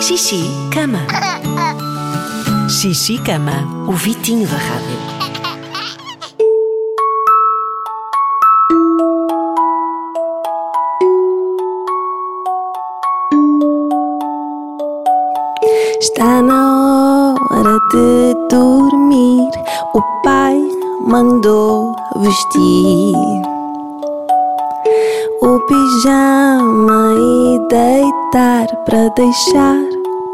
Xixi, cama. Xixi, cama. O Vitinho da Rádio. Está na hora de dormir. O pai mandou vestir o pijama e deitar para deixar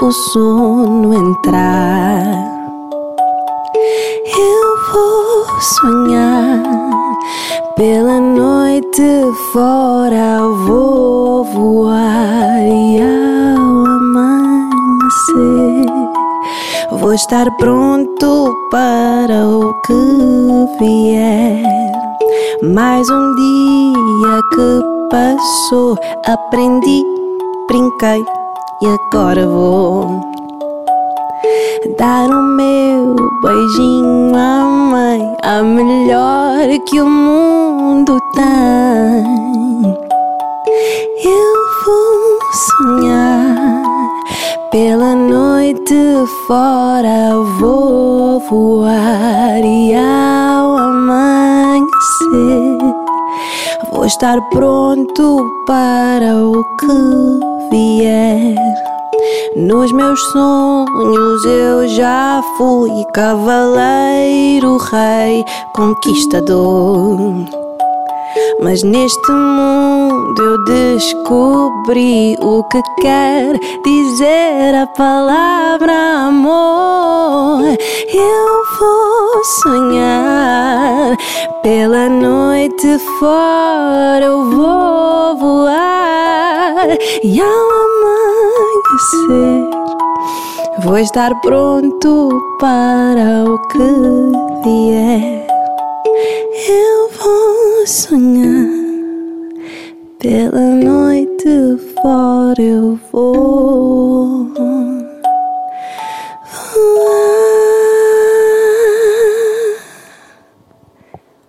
o sono entrar. Eu vou sonhar pela noite fora, vou voar e ao amanhecer vou estar pronto para o que vier. Mais um dia que passou, aprendi, brinquei e agora vou dar o meu beijinho à mãe, a melhor que o mundo tem. Eu vou sonhar pela noite fora, vou voar e ao amanhecer vou estar pronto para o que vier. Nos meus sonhos eu já fui cavaleiro, rei, conquistador. Mas neste mundo eu descobri o que quer dizer a palavra amor. Eu vou sonhar pela noite fora, eu vou voar e ao amanhecer vou estar pronto para o que vier. Eu vou sonhar pela noite fora, eu vou